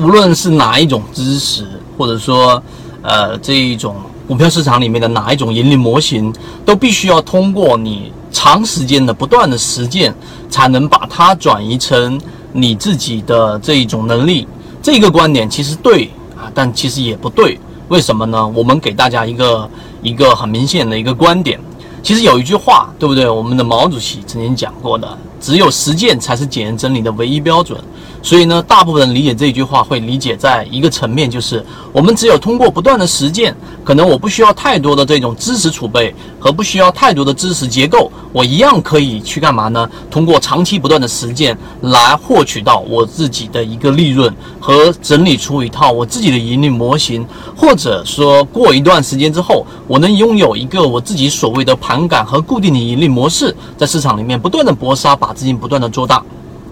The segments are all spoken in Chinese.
无论是哪一种知识，或者说，呃，这一种股票市场里面的哪一种盈利模型，都必须要通过你长时间的不断的实践，才能把它转移成你自己的这一种能力。这个观点其实对啊，但其实也不对。为什么呢？我们给大家一个一个很明显的一个观点。其实有一句话，对不对？我们的毛主席曾经讲过的，只有实践才是检验真理的唯一标准。所以呢，大部分人理解这句话会理解在一个层面，就是我们只有通过不断的实践，可能我不需要太多的这种知识储备和不需要太多的知识结构，我一样可以去干嘛呢？通过长期不断的实践来获取到我自己的一个利润和整理出一套我自己的盈利模型，或者说过一段时间之后，我能拥有一个我自己所谓的盘感和固定的盈利模式，在市场里面不断的搏杀，把资金不断的做大。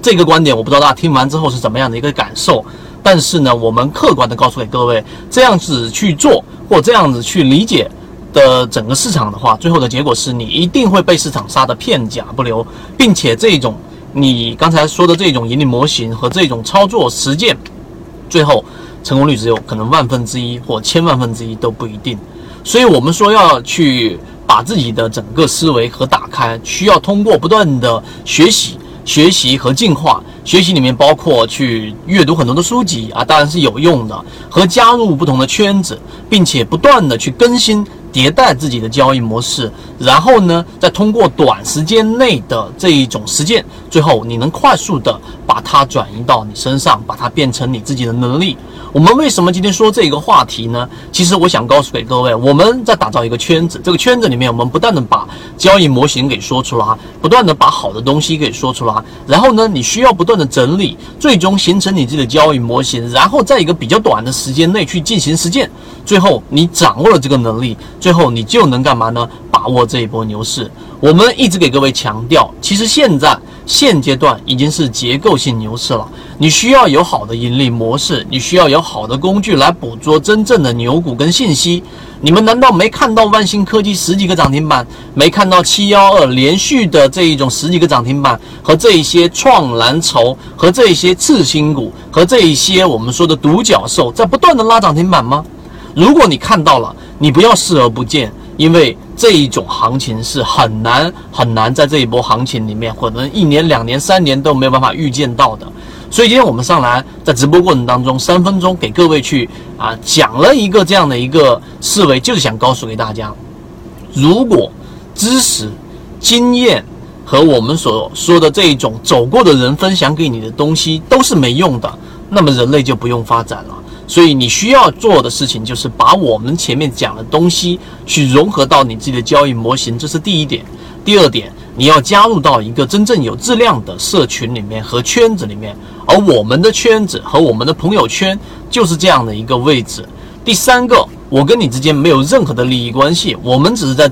这个观点我不知道大家听完之后是怎么样的一个感受，但是呢，我们客观的告诉给各位，这样子去做或这样子去理解的整个市场的话，最后的结果是你一定会被市场杀的片甲不留，并且这种你刚才说的这种盈利模型和这种操作实践，最后成功率只有可能万分之一或千万分之一都不一定。所以我们说要去把自己的整个思维和打开，需要通过不断的学习。学习和进化，学习里面包括去阅读很多的书籍啊，当然是有用的，和加入不同的圈子，并且不断的去更新迭代自己的交易模式，然后呢，再通过短时间内的这一种实践，最后你能快速的把它转移到你身上，把它变成你自己的能力。我们为什么今天说这个话题呢？其实我想告诉给各位，我们在打造一个圈子，这个圈子里面，我们不断的把交易模型给说出来，不断的把好的东西给说出来，然后呢，你需要不断的整理，最终形成你自己的交易模型，然后在一个比较短的时间内去进行实践，最后你掌握了这个能力，最后你就能干嘛呢？把握这一波牛市。我们一直给各位强调，其实现在。现阶段已经是结构性牛市了，你需要有好的盈利模式，你需要有好的工具来捕捉真正的牛股跟信息。你们难道没看到万兴科技十几个涨停板，没看到七幺二连续的这一种十几个涨停板，和这一些创蓝筹，和这一些次新股，和这一些我们说的独角兽在不断的拉涨停板吗？如果你看到了，你不要视而不见，因为。这一种行情是很难很难在这一波行情里面，可能一年、两年、三年都没有办法预见到的。所以今天我们上来在直播过程当中，三分钟给各位去啊讲了一个这样的一个思维，就是想告诉给大家，如果知识、经验和我们所说的这一种走过的人分享给你的东西都是没用的，那么人类就不用发展了。所以你需要做的事情就是把我们前面讲的东西去融合到你自己的交易模型，这是第一点。第二点，你要加入到一个真正有质量的社群里面和圈子里面，而我们的圈子和我们的朋友圈就是这样的一个位置。第三个，我跟你之间没有任何的利益关系，我们只是在。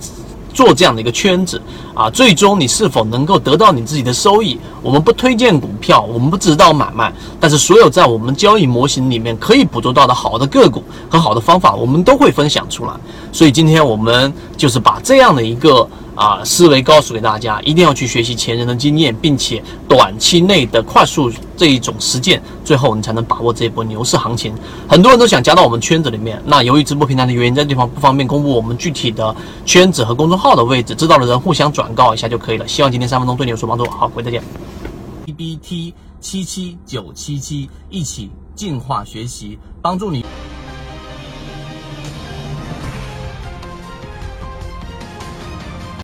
做这样的一个圈子啊，最终你是否能够得到你自己的收益？我们不推荐股票，我们不指导买卖，但是所有在我们交易模型里面可以捕捉到的好的个股和好的方法，我们都会分享出来。所以今天我们就是把这样的一个。啊，思维告诉给大家，一定要去学习前人的经验，并且短期内的快速这一种实践，最后你才能把握这一波牛市行情。很多人都想加到我们圈子里面，那由于直播平台的原因，这地方不方便公布我们具体的圈子和公众号的位置，知道的人互相转告一下就可以了。希望今天三分钟对你有所帮助。好，各位再见。B B T 七七九七七，一起进化学习，帮助你。